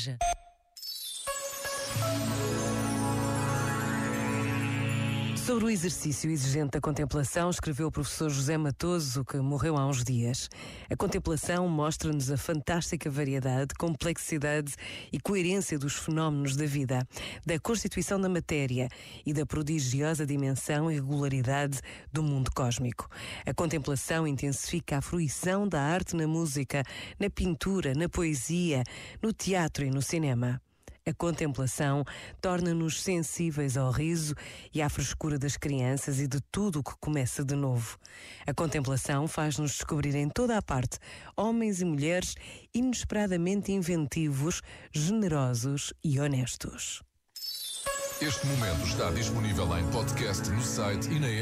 loja. Sobre o exercício exigente da contemplação, escreveu o professor José Matoso, que morreu há uns dias. A contemplação mostra-nos a fantástica variedade, complexidade e coerência dos fenómenos da vida, da constituição da matéria e da prodigiosa dimensão e regularidade do mundo cósmico. A contemplação intensifica a fruição da arte na música, na pintura, na poesia, no teatro e no cinema. A contemplação torna-nos sensíveis ao riso e à frescura das crianças e de tudo o que começa de novo. A contemplação faz-nos descobrir em toda a parte homens e mulheres inesperadamente inventivos, generosos e honestos. Este momento está disponível em podcast no site e na app.